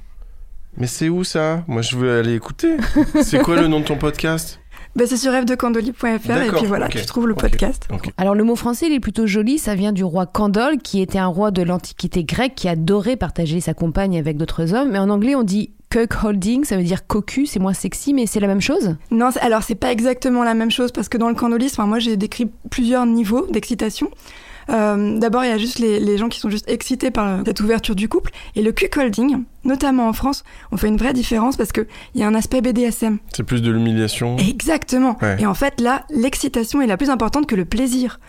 Mais c'est où ça? Moi, je veux aller écouter. c'est quoi le nom de ton podcast? Bah, c'est sur rêvedecandoli.fr et puis voilà, ok. tu trouves le podcast. Alors le mot français, il est plutôt joli, ça vient du roi Candole, qui était un roi de l'Antiquité grecque qui adorait partager sa compagne avec d'autres hommes. Mais en anglais, on dit cuckolding, ça veut dire cocu, c'est moins sexy, mais c'est la même chose? Non, alors c'est pas exactement la même chose parce que dans le candolisme, enfin, moi j'ai décrit plusieurs niveaux d'excitation. Euh, D'abord, il y a juste les, les gens qui sont juste excités par cette ouverture du couple. Et le cuckolding, notamment en France, on fait une vraie différence parce qu'il y a un aspect BDSM. C'est plus de l'humiliation. Exactement. Ouais. Et en fait, là, l'excitation est la plus importante que le plaisir.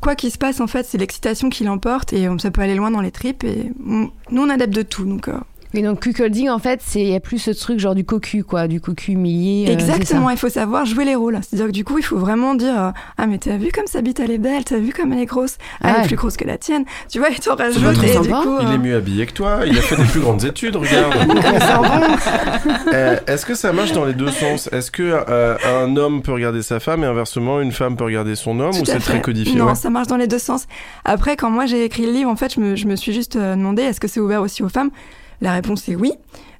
Quoi qu'il se passe, en fait, c'est l'excitation qui l'emporte et ça peut aller loin dans les tripes. Et nous, on adapte de tout. Donc, euh, Et donc cuckolding, en fait, c'est il y a plus ce truc genre du cocu, quoi, du cocu humilié. euh, Exactement, il faut savoir jouer les rôles. C'est-à-dire que du coup, il faut vraiment dire euh, Ah, mais t'as vu comme sa bite, elle est belle, t'as vu comme elle est grosse, Ah, elle Ah. est plus grosse que la tienne. Tu vois, et t'en votre Et du coup, Il euh, est mieux habillé que toi, il a fait des plus grandes études, regarde. Euh, Est-ce que ça marche dans les deux sens? Est-ce que euh, un homme peut regarder sa femme et inversement une femme peut regarder son homme Tout ou c'est très codifié? Non, ouais ça marche dans les deux sens. Après, quand moi j'ai écrit le livre, en fait, je me, je me suis juste demandé est-ce que c'est ouvert aussi aux femmes? La réponse est oui.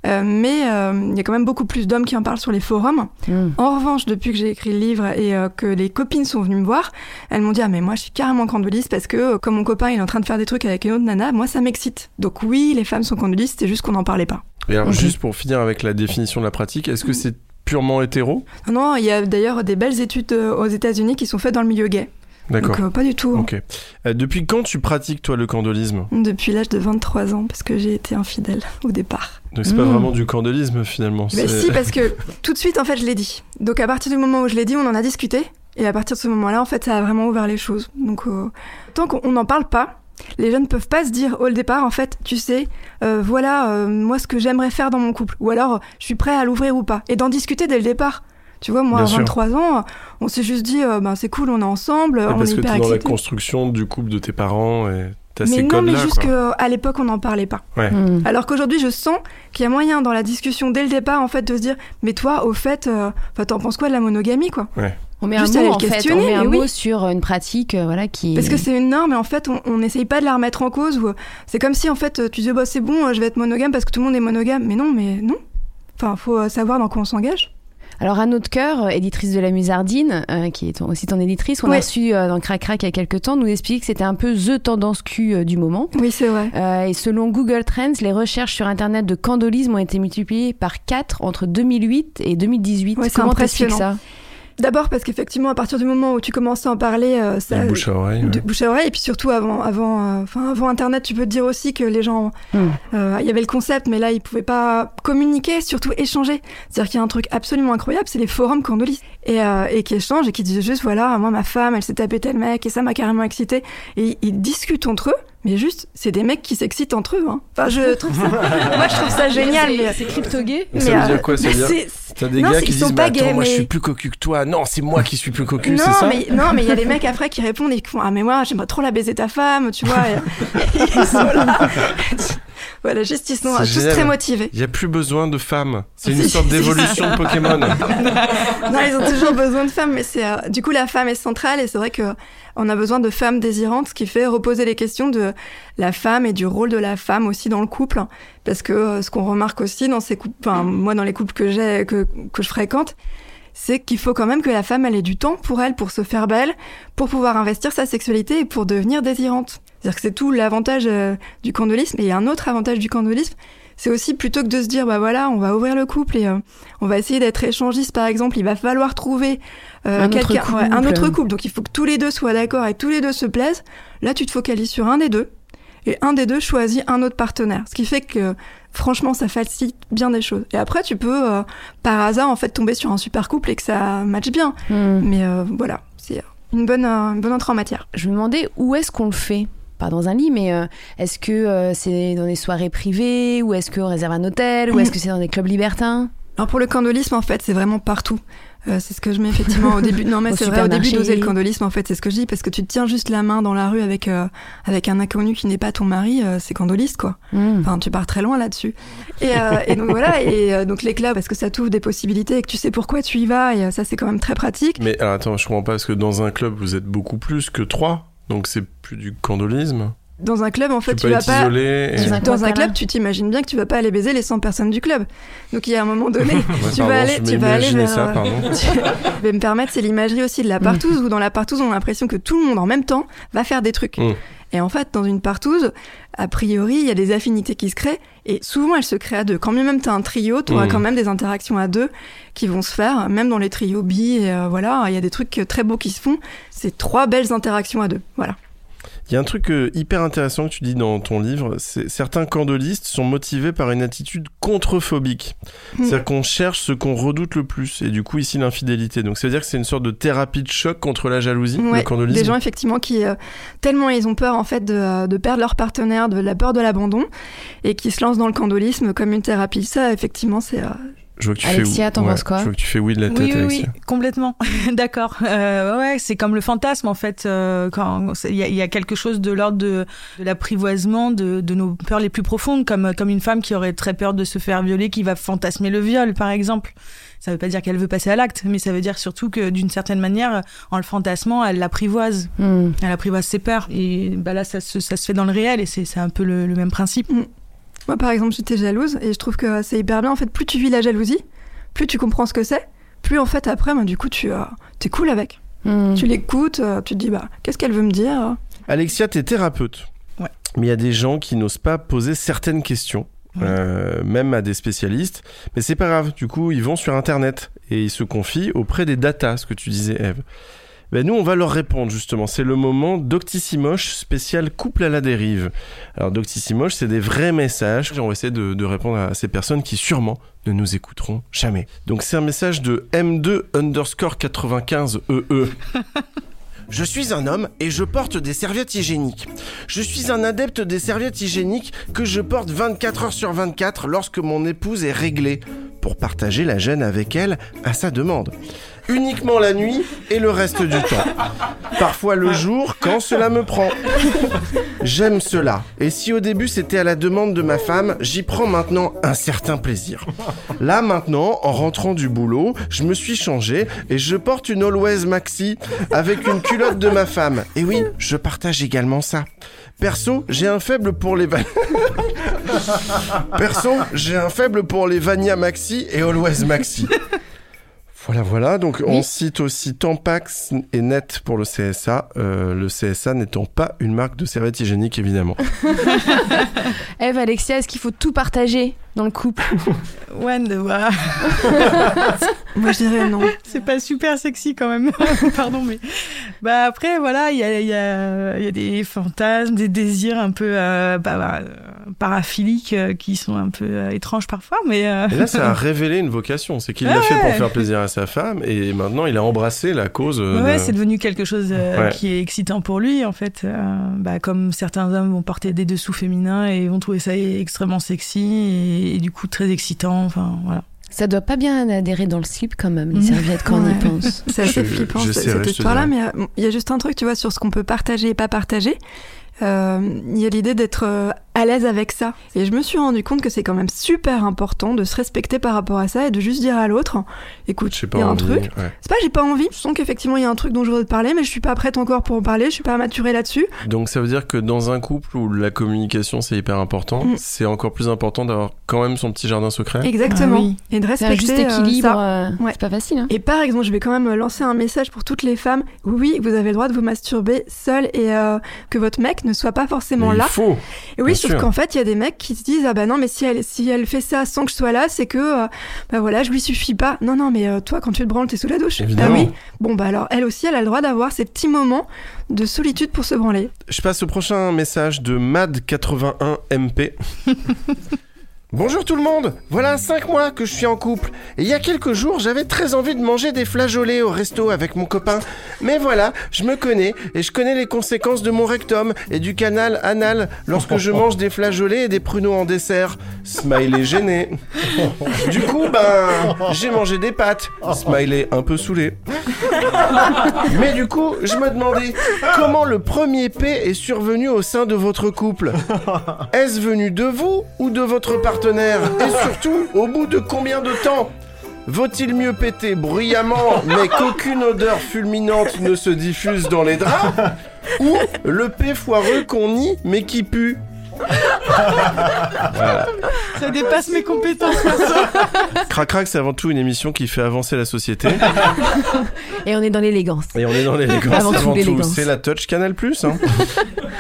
Euh, mais euh, il y a quand même beaucoup plus d'hommes qui en parlent sur les forums. Hmm. En revanche, depuis que j'ai écrit le livre et euh, que les copines sont venues me voir, elles m'ont dit ah mais moi je suis carrément candoliste parce que euh, comme mon copain il est en train de faire des trucs avec une autre nana, moi ça m'excite. Donc oui, les femmes sont candolistes, c'est juste qu'on n'en parlait pas. Et alors, juste pour finir avec la définition de la pratique, est-ce que c'est purement hétéro? Non, il y a d'ailleurs des belles études aux États-Unis qui sont faites dans le milieu gay. D'accord. Donc euh, pas du tout. hein. Ok. Euh, depuis quand tu pratiques, toi, le candolisme? Depuis l'âge de 23 ans, parce que j'ai été infidèle au départ. Donc, c'est pas Hmm. vraiment du candolisme, finalement. Mais c'est- si, parce que tout de suite, en fait, je l'ai dit. Donc à partir du moment où je l'ai dit, on en a discuté. Et à partir de ce moment-là, en fait, ça a vraiment ouvert les choses. Donc euh, tant qu'on n'en parle pas, les jeunes peuvent pas se dire au départ, en fait, tu sais, euh, voilà, euh, moi, ce que j'aimerais faire dans mon couple. Ou alors, je suis prêt à l'ouvrir ou pas. Et d'en discuter dès le départ. Tu vois, moi, Bien à sûr. 23 ans, on s'est juste dit, euh, ben, c'est cool, on est ensemble, Et on parce est que hyper t'es dans la construction du couple de tes parents et t'as Mais ces non, codes-là. mais juste quoi. qu'à l'époque, on n'en parlait pas. Ouais. Hmm. Alors qu'aujourd'hui, je sens qu'il y a moyen dans la discussion dès le départ, en fait, de se dire, mais toi, au fait, euh, enfin, t'en penses quoi de la monogamie, quoi? Ouais. On met Juste un mot, en fait, on questionner, met un mais mot oui. sur une pratique, euh, voilà, qui. Parce que c'est une norme et en fait, on n'essaye pas de la remettre en cause. Ou euh, c'est comme si en fait, euh, tu dis bah c'est bon, euh, je vais être monogame parce que tout le monde est monogame. Mais non, mais non. Enfin, faut euh, savoir dans quoi on s'engage. Alors, Anne de Cœur, éditrice de La Musardine, euh, qui est ton- aussi ton éditrice, on a reçu euh, dans Crac Crac il y a quelques temps, nous explique que c'était un peu the tendance Q euh, du moment. Oui, c'est vrai. Euh, et selon Google Trends, les recherches sur Internet de candolisme ont été multipliées par 4 entre 2008 et 2018. Ouais, c'est impressionnant. ça? D'abord parce qu'effectivement, à partir du moment où tu commences à en parler, euh, ça. Bouche à oreille. de ouais. bouche à oreille et puis surtout avant avant euh, enfin avant internet tu peux te dire aussi que les gens Hmm. euh, il y avait le concept mais là ils pouvaient pas communiquer surtout échanger c'est-à-dire qu'il y a un truc absolument incroyable c'est les forums candolistes et, euh, et qui échangent et qui disent juste voilà moi ma femme elle s'est tapé tel mec et ça m'a carrément excité et ils discutent entre eux mais juste c'est des mecs qui s'excitent entre eux hein. enfin je trouve ça moi je trouve ça génial mais C'est crypto-gay Mais ça veut dire quoi Ça veut dire c'est- T'as des non, gars qui ils sont disent pas mais attends, gays, moi je suis plus cocu que toi. Non, c'est moi qui suis plus cocu, c'est ça? mais, non, mais il y a les mecs après qui répondent et qui font Ah, mais moi, j'aimerais trop la baiser ta femme, tu vois. et- ils sont là. voilà, juste ils sont tous très motivés. Il y a plus besoin de femmes. C'est une sorte d'évolution de Pokémon. non, ils ont toujours besoin de femmes, mais c'est euh, du coup la femme est centrale et c'est vrai que on a besoin de femmes désirantes, ce qui fait reposer les questions de la femme et du rôle de la femme aussi dans le couple, parce que euh, ce qu'on remarque aussi dans ces couples, enfin moi dans les couples que j'ai que que je fréquente, c'est qu'il faut quand même que la femme elle ait du temps pour elle, pour se faire belle, pour pouvoir investir sa sexualité et pour devenir désirante. C'est-à-dire que c'est tout l'avantage euh, du candolisme. Et il y a un autre avantage du candolisme, c'est aussi plutôt que de se dire bah voilà, on va ouvrir le couple et euh, on va essayer d'être échangiste par exemple, il va falloir trouver euh, Un autre ouais, un couple. autre couple. Donc il faut que tous les deux soient d'accord et tous les deux se plaisent. Là, tu te focalises sur un des deux et un des deux choisit un autre partenaire. Ce qui fait que franchement, ça facilite bien des choses. Et après, tu peux euh, par hasard en fait tomber sur un super couple et que ça matche bien. Hmm. Mais voilà, c'est une bonne, une bonne entrée en matière. Je me demandais où est-ce qu'on le fait? Pas dans un lit, mais euh, est-ce que euh, c'est dans des soirées privées ou est-ce qu'on réserve un hôtel ou est-ce que c'est dans des clubs libertins? Alors pour le candolisme, en fait, c'est vraiment partout. Euh, c'est ce que je mets effectivement au début. Non, mais c'est vrai, au début d'oser le candolisme, en fait, c'est ce que je dis, parce que tu te tiens juste la main dans la rue avec, euh, avec un inconnu qui n'est pas ton mari, euh, c'est candoliste, quoi. Hmm. Enfin, tu pars très loin là-dessus. Et, euh, et donc voilà, et euh, donc les clubs, parce que ça t'ouvre des possibilités et que tu sais pourquoi tu y vas, et euh, ça, c'est quand même très pratique. Mais alors, attends, je comprends pas parce que dans un club vous êtes beaucoup plus que trois, donc c'est plus du candolisme. Dans un club, en fait, tu vas pas. et- Dans un Dans un club, tu t'imagines bien que tu vas pas aller baiser les 100 personnes du club. Donc il y a un moment donné, tu pardon, vas aller, tu vas aller vers. ça, euh, je vais me permettre, c'est l'imagerie aussi de la partouze, où dans la partouze, on a l'impression que tout le monde en même temps va faire des trucs. Mm. Et en fait, dans une partouze, a priori, il y a des affinités qui se créent, et souvent elles se créent à deux. Quand même tu as un trio, tu auras Mm. quand même des interactions à deux qui vont se faire, même dans les trios bi, et euh, voilà, il y a des trucs très beaux qui se font. C'est trois belles interactions à deux, voilà. Il y a un truc euh, hyper intéressant que tu dis dans ton livre, c'est certains candolistes sont motivés par une attitude contrephobique. Mm. C'est-à-dire qu'on cherche ce qu'on redoute le plus, et du coup ici l'infidélité. Donc ça veut dire que c'est une sorte de thérapie de choc contre la jalousie, le des gens effectivement qui euh, tellement ils ont peur en fait de, euh, de perdre leur partenaire, de la peur de l'abandon, et qui se lancent dans le candolisme comme une thérapie. Ça, effectivement, c'est euh, Je vois que tu Alexia, fais t'en penses quoi Je vois que tu fais oui de la tête, Oui, oui, Alexia. oui, complètement. D'accord. Euh, ouais, c'est comme le fantasme, en fait. euh, quand il y, a- il y a quelque chose de l'ordre de, de l'apprivoisement de, de nos peurs les plus profondes, comme, comme une femme qui aurait très peur de se faire violer, qui va fantasmer le viol, par exemple. Ça veut pas dire qu'elle veut passer à l'acte, mais ça veut dire surtout que d'une certaine manière, en le fantasmant, elle l'apprivoise. Hmm. Elle apprivoise ses peurs. Et bah là, ça se, ça se fait dans le réel, et c'est c'est un peu le, le même principe. Moi par exemple j'étais jalouse et je trouve que c'est hyper bien en fait. Plus tu vis la jalousie, plus tu comprends ce que c'est, plus en fait après, bah, du coup tu euh, es cool avec. Hmm. Tu l'écoutes, euh, tu te dis bah qu'est-ce qu'elle veut me dire Alexia, t'es thérapeute. Ouais. Mais il y a des gens qui n'osent pas poser certaines questions, euh, même à des spécialistes. Mais c'est pas grave, du coup, ils vont sur Internet et ils se confient auprès des datas, ce que tu disais, Eve. Ben nous, on va leur répondre justement. C'est le moment Doctissimoche spécial couple à la dérive. Alors Doctissimoche, c'est des vrais messages. On va essayer de, répondre à ces personnes qui sûrement ne nous écouteront jamais. Donc c'est un message de M2 underscore 95 EE. Je suis un homme et je porte des serviettes hygiéniques. Je suis un adepte des serviettes hygiéniques que je porte 24 heures sur 24 lorsque mon épouse est réglée, pour partager la gêne avec elle à sa demande. Uniquement la nuit et le reste du temps. Parfois le jour quand cela me prend. J'aime cela. Et si au début c'était à la demande de ma femme, j'y prends maintenant un certain plaisir. Là maintenant, en rentrant du boulot, je me suis changé et je porte une Always Maxi avec une culotte de ma femme. Et oui, je partage également ça. Perso, j'ai un faible pour les Perso, j'ai un faible pour les Vania Maxi et Always Maxi. Voilà, voilà. Donc, on cite aussi Tampax et Net pour le CSA. euh, le CSA n'étant pas une marque de serviette hygiénique, évidemment. Eve, Alexia, est-ce qu'il faut tout partager dans le couple? Ouais, de- voilà. Moi je dirais non. C'est pas super sexy quand même. Pardon, mais. Bah après, voilà, il y a, il y, a, il y a des fantasmes, des désirs un peu euh, bah, bah, euh, paraphiliques euh, qui sont un peu euh, étranges parfois, mais. euh, Et là, ça a révélé une vocation. C'est qu'il Ah l'a fait pour ouais. faire plaisir à sa femme et maintenant il a embrassé la cause. euh, Ouais, de- c'est devenu quelque chose euh, Ouais. qui est excitant pour lui, en fait. Euh, bah, comme certains hommes vont porter des dessous féminins et vont trouver ça extrêmement sexy et, et du coup très excitant. Enfin, voilà. Ça doit pas bien adhérer dans le slip quand même, les serviettes quand on y Ouais. pense. C'est assez Je- flippant cette histoire-là, mais il y a juste un truc, tu vois, sur ce qu'on peut partager et pas partager. Euh, Il y a l'idée d'être à l'aise avec ça. Et je me suis rendu compte que c'est quand même super important de se respecter par rapport à ça et de juste dire à l'autre, écoute, J'ai il y a un envie, truc. ouais. C'est pas j'ai pas envie, je sens qu'effectivement il y a un truc dont je voudrais te parler, mais je suis pas prête encore pour en parler, je suis pas maturée là-dessus. Donc ça veut dire que dans un couple où la communication c'est hyper important, Mm. c'est encore plus important d'avoir quand même son petit jardin secret. Exactement. Ah oui. Et de un respecter juste euh, équilibre, ça. euh, Ouais. c'est pas facile. Hein. Et par exemple, je vais quand même lancer un message pour toutes les femmes. Oui, vous avez le droit de vous masturber seul et euh, que votre mec ne soit pas forcément Mais là. il faut. Et oui, bien sauf qu'en fait, il y a des mecs qui se disent ah bah non, mais si elle si elle fait ça sans que je sois là, c'est que euh, bah voilà, je lui suffis pas. Non non, mais euh, toi quand tu te branles, t'es sous la douche. Évidemment. Ah oui. Bon bah alors elle aussi, elle a le droit d'avoir ces petits moments de solitude pour se branler. Je passe au prochain message de Mad81MP. Bonjour tout le monde Voilà 5 mois que je suis en couple. Et il y a quelques jours, j'avais très envie de manger des flageolets au resto avec mon copain. Mais voilà, je me connais et je connais les conséquences de mon rectum et du canal anal lorsque je mange des flageolets et des pruneaux en dessert. Smiley gêné. Du coup, ben, j'ai mangé des pâtes. Smiley un peu saoulé. Mais du coup, je me demandais comment le premier P est survenu au sein de votre couple. Est-ce venu de vous ou de votre partenaire? Et surtout, au bout de combien de temps Vaut-il mieux péter bruyamment mais qu'aucune odeur fulminante ne se diffuse dans les draps Ou le P foireux qu'on nie mais qui pue Ça dépasse mes compétences, perso. Crac Crac, c'est avant tout une émission qui fait avancer la société. Et on est dans l'élégance. Et on est dans l'élégance Avant avant, tout. C'est la touch Canal Plus. Hein.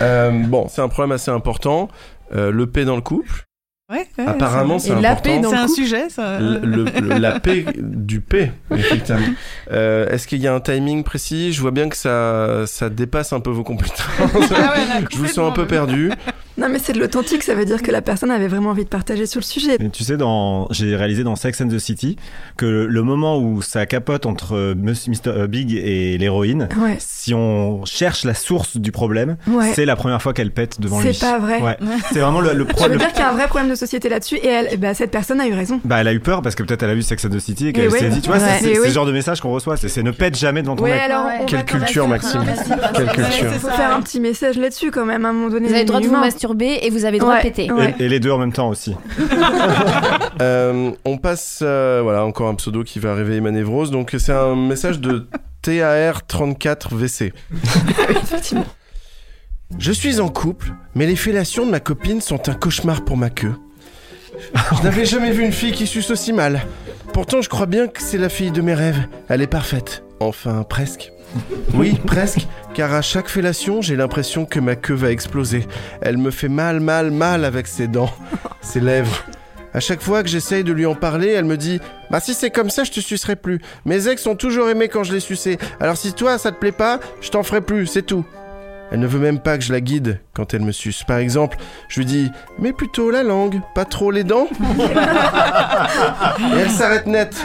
Euh, bon, c'est un problème assez important. Euh, le P dans le couple. Ouais, ouais, Apparemment, c'est- Et la important. paix C'est un sujet, ça. Le, le- le- la paix du P, effectivement. Euh, Est-ce qu'il y a un timing précis? Je vois bien que ça, ça dépasse un peu vos compétences. Je vous sens un peu perdu. Non, mais c'est de l'authentique, ça veut dire que la personne avait vraiment envie de partager sur le sujet. Et tu sais, dans, j'ai réalisé dans Sex and the City que le, moment où ça capote entre Mr. euh, Big et l'héroïne, Ouais. si on cherche la source du problème, Ouais. c'est la première fois qu'elle pète devant C'est lui. pas vrai. Ouais. C'est vraiment le, le Ça problème. veut dire qu'il y a un vrai problème de société là-dessus et elle, ben, cette personne a eu raison. Bah, elle a eu peur parce que peut-être elle a vu Sex and the City et qu'elle ouais. s'est dit, tu vois, Ouais. c'est- c'est c'est ce genre de message qu'on reçoit. C'est c'est ne pète jamais devant ton Ouais, mec. alors Quelle culture, Maxime. Quelle culture. Il faut faire un petit message là-dessus quand même à un moment donné. Vous avez le droit de vous. Et vous avez droit Ouais, de péter. ouais. Et, et les deux en même temps aussi. Euh, on passe, euh, voilà, encore un pseudo qui va réveiller ma névrose. Donc, c'est un message de TAR34VC. Je suis en couple, mais les fellations de ma copine sont un cauchemar pour ma queue. Je n'avais jamais vu une fille qui suce aussi mal. Pourtant, je crois bien que c'est la fille de mes rêves. Elle est parfaite. Enfin, presque. Oui, presque, car à chaque fellation, j'ai l'impression que ma queue va exploser. Elle me fait mal, mal, mal avec ses dents, ses lèvres. À chaque fois que j'essaye de lui en parler, elle me dit Bah si c'est comme ça, je te sucerai plus. Mes ex ont toujours aimé quand je les suçais. Alors si toi ça te plaît pas, je t'en ferai plus, c'est tout. Elle ne veut même pas que je la guide quand elle me suce. Par exemple, je lui dis Mais plutôt la langue, pas trop les dents. Et elle s'arrête net.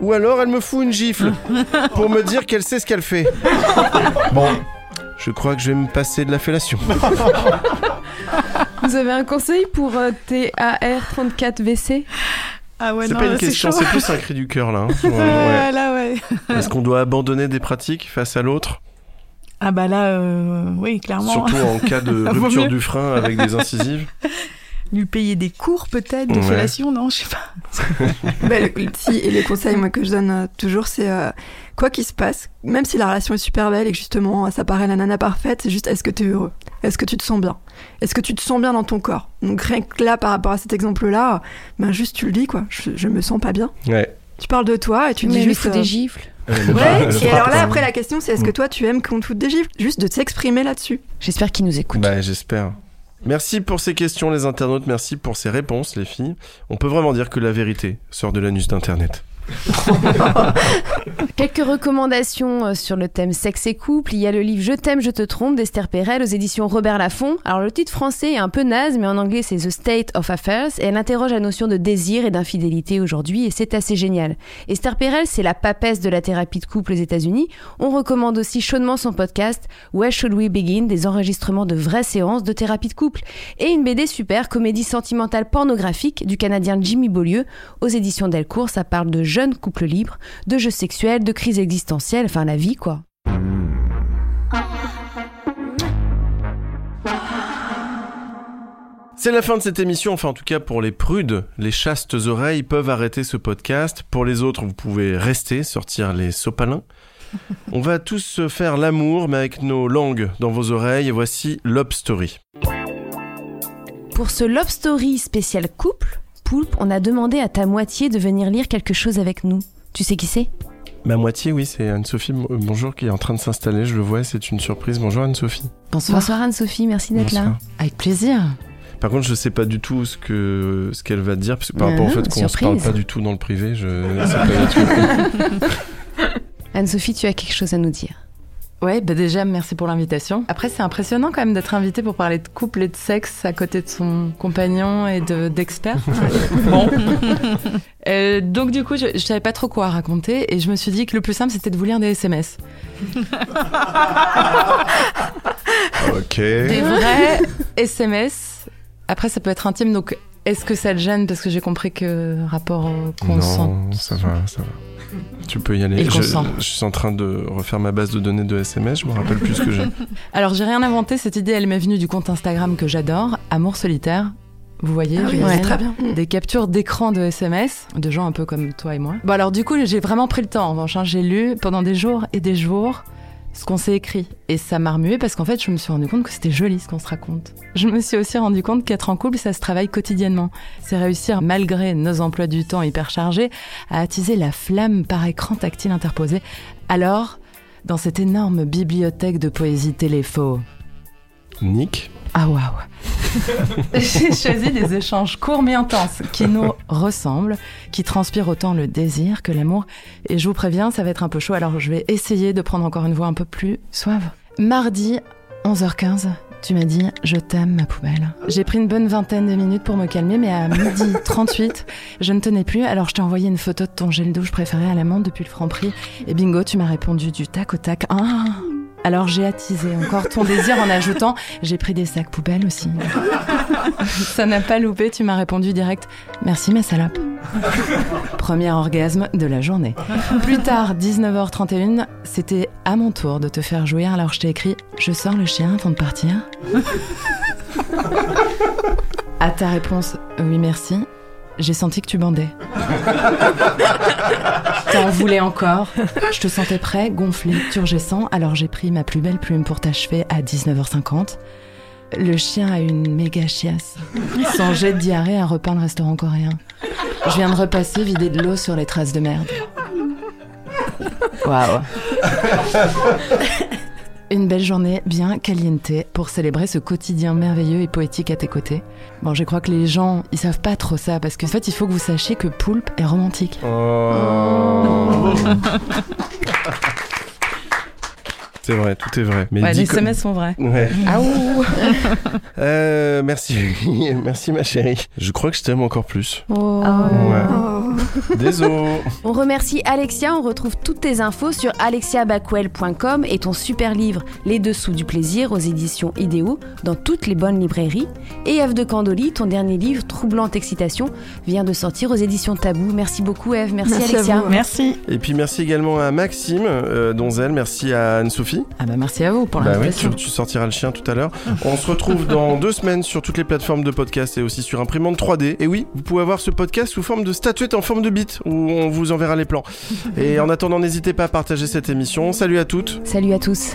Ou alors elle me fout une gifle pour me dire qu'elle sait ce qu'elle fait. Bon, je crois que je vais me passer de la fellation. Vous avez un conseil pour euh, TAR34VC Ah ouais, c'est non, pas une question, c'est plus un cri du cœur là. hein. Ouais, Ouais. là, ouais. Est-ce qu'on doit abandonner des pratiques face à l'autre? Ah bah là, euh, oui, clairement. Surtout en cas de rupture du frein avec des incisives Lui payer des cours peut-être de Ouais. fellation, non, je sais pas. Bah, le, le petit et les conseils moi, que je donne euh, toujours, c'est euh, quoi qu'il se passe, même si la relation est super belle et que justement ça paraît la nana parfaite, c'est juste est-ce que tu es heureux? Est-ce que tu te sens bien? Est-ce que tu te sens bien dans ton corps? Donc rien que là, par rapport à cet exemple-là, ben juste tu le dis quoi, je, je me sens pas bien. Ouais. Tu parles de toi et tu Mais dis juste. faut euh, des gifles. Ouais, et alors là, après, la question, c'est est-ce que toi, tu aimes qu'on te foute des gifles Juste de t'exprimer là-dessus. J'espère qu'il nous écoute. Bah, j'espère. Merci pour ces questions, les internautes. Merci pour ces réponses, les filles. On peut vraiment dire que la vérité sort de l'anus d'Internet. Quelques recommandations euh, sur le thème sexe et couple. Il y a le livre Je t'aime, je te trompe d'Esther Perel aux éditions Robert Laffont. Alors le titre français est un peu naze, mais en anglais c'est The State of Affairs et elle interroge la notion de désir et d'infidélité aujourd'hui et c'est assez génial. Esther Perel, c'est la papesse de la thérapie de couple aux États-Unis. On recommande aussi chaudement son podcast Where Should We Begin? Des enregistrements de vraies séances de thérapie de couple et une BD super comédie sentimentale pornographique du Canadien Jimmy Beaulieu aux éditions Delcourt. Ça parle de jeunes couples libres, de jeux sexuels, de crises existentielles, enfin la vie quoi. C'est la fin de cette émission, enfin en tout cas pour les prudes, les chastes oreilles peuvent arrêter ce podcast. Pour les autres, vous pouvez rester, sortir les sopalins. On va tous se faire l'amour, mais avec nos langues dans vos oreilles. Et voici Love Story. Pour ce Love Story spécial couple, Poulpe, on a demandé à ta moitié de venir lire quelque chose avec nous. Tu sais qui c'est? Ma moitié, oui, c'est Anne-Sophie, euh, bonjour, qui est en train de s'installer. Je le vois, c'est une surprise. Bonjour Anne-Sophie. Bonsoir. Bonsoir Anne-Sophie, merci d'être là. Avec plaisir. Par contre, je sais pas du tout ce que ce qu'elle va te dire, parce que par Ah, rapport au fait qu'on se parle pas du tout dans le privé, je sais pas du tout. Anne-Sophie, tu as quelque chose à nous dire. Ouais, bah déjà, merci pour l'invitation. Après, c'est impressionnant quand même d'être invité pour parler de couple et de sexe à côté de son compagnon et de- d'experts. bon. Euh, donc, du coup, je, je savais pas trop quoi raconter et je me suis dit que le plus simple, c'était de vous lire des SMS. Ok. Des vrais SMS. Après, ça peut être intime, donc est-ce que ça te gêne Parce que j'ai compris que rapport au consent. Non, ça va, ça va. Tu peux y aller. Je, je suis en train de refaire ma base de données de SMS, je me rappelle plus ce que j'ai. Alors, j'ai rien inventé. Cette idée, elle m'est venue du compte Instagram que j'adore, Amour solitaire. Vous voyez, Ah oui, ouais, très bien. Des captures d'écran de SMS de gens un peu comme toi et moi. Bon, alors du coup, j'ai vraiment pris le temps. En revanche, hein. j'ai lu pendant des jours et des jours ce qu'on s'est écrit. Et ça m'a remué parce qu'en fait, je me suis rendu compte que c'était joli ce qu'on se raconte. Je me suis aussi rendu compte qu'être en couple, ça se travaille quotidiennement. C'est réussir, malgré nos emplois du temps hyper chargés, à attiser la flamme par écran tactile interposé. Alors, dans cette énorme bibliothèque de poésie téléfaux, Nick ah waouh J'ai choisi des échanges courts mais intenses qui nous ressemblent, qui transpirent autant le désir que l'amour. Et je vous préviens, ça va être un peu chaud, alors je vais essayer de prendre encore une voix un peu plus suave. Mardi, 11h15, tu m'as dit « je t'aime ma poubelle ». J'ai pris une bonne vingtaine de minutes pour me calmer, mais à midi 38, je ne tenais plus, alors je t'ai envoyé une photo de ton gel douche préféré à la menthe depuis le Franprix. Et bingo, tu m'as répondu du tac au tac. Ah alors j'ai attisé encore ton désir en ajoutant j'ai pris des sacs poubelles aussi. Ça n'a pas loupé, tu m'as répondu direct merci ma salope. Premier orgasme de la journée. Plus tard, 19h31, c'était à mon tour de te faire jouir alors je t'ai écrit je sors le chien avant de partir. À ta réponse oui merci, j'ai senti que tu bandais. T'en voulais encore? Je te sentais prêt, gonflé, turgescent, alors j'ai pris ma plus belle plume pour t'achever à 19h50. Le chien a une méga chiasse. Son jet de diarrhée a repeint le restaurant coréen. Je viens de repasser, vider de l'eau sur les traces de merde. Waouh. Une belle journée bien caliente pour célébrer ce quotidien merveilleux et poétique à tes côtés. Bon, je crois que les gens, ils savent pas trop ça parce qu'en fait, il faut que vous sachiez que Poulpe est romantique. Oh. C'est vrai, tout est vrai. Mais Ouais, dit les comme- SMS sont vrais. Ouais. Ah ouh. Euh, merci, merci ma chérie. Je crois que je t'aime encore plus. Oh. Ouais. Désolé. On remercie Alexia, on retrouve toutes tes infos sur alexiabackwell.com et ton super livre Les Dessous du plaisir aux éditions Idéo dans toutes les bonnes librairies. Et Eve de Candoli, ton dernier livre Troublante Excitation vient de sortir aux éditions Tabou. Merci beaucoup Eve, merci, Merci à Alexia. vous. Merci. Et puis merci également à Maxime euh, Donzel, merci à Anne-Sophie. Ah bah merci à vous pour Bah oui, tu sortiras le chien tout à l'heure. On se retrouve dans deux semaines sur toutes les plateformes de podcast et aussi sur imprimante 3D. Et oui, vous pouvez avoir ce podcast sous forme de statuette en forme de bite où on vous enverra les plans. Et en attendant, n'hésitez pas à partager cette émission. Salut à toutes. Salut à tous.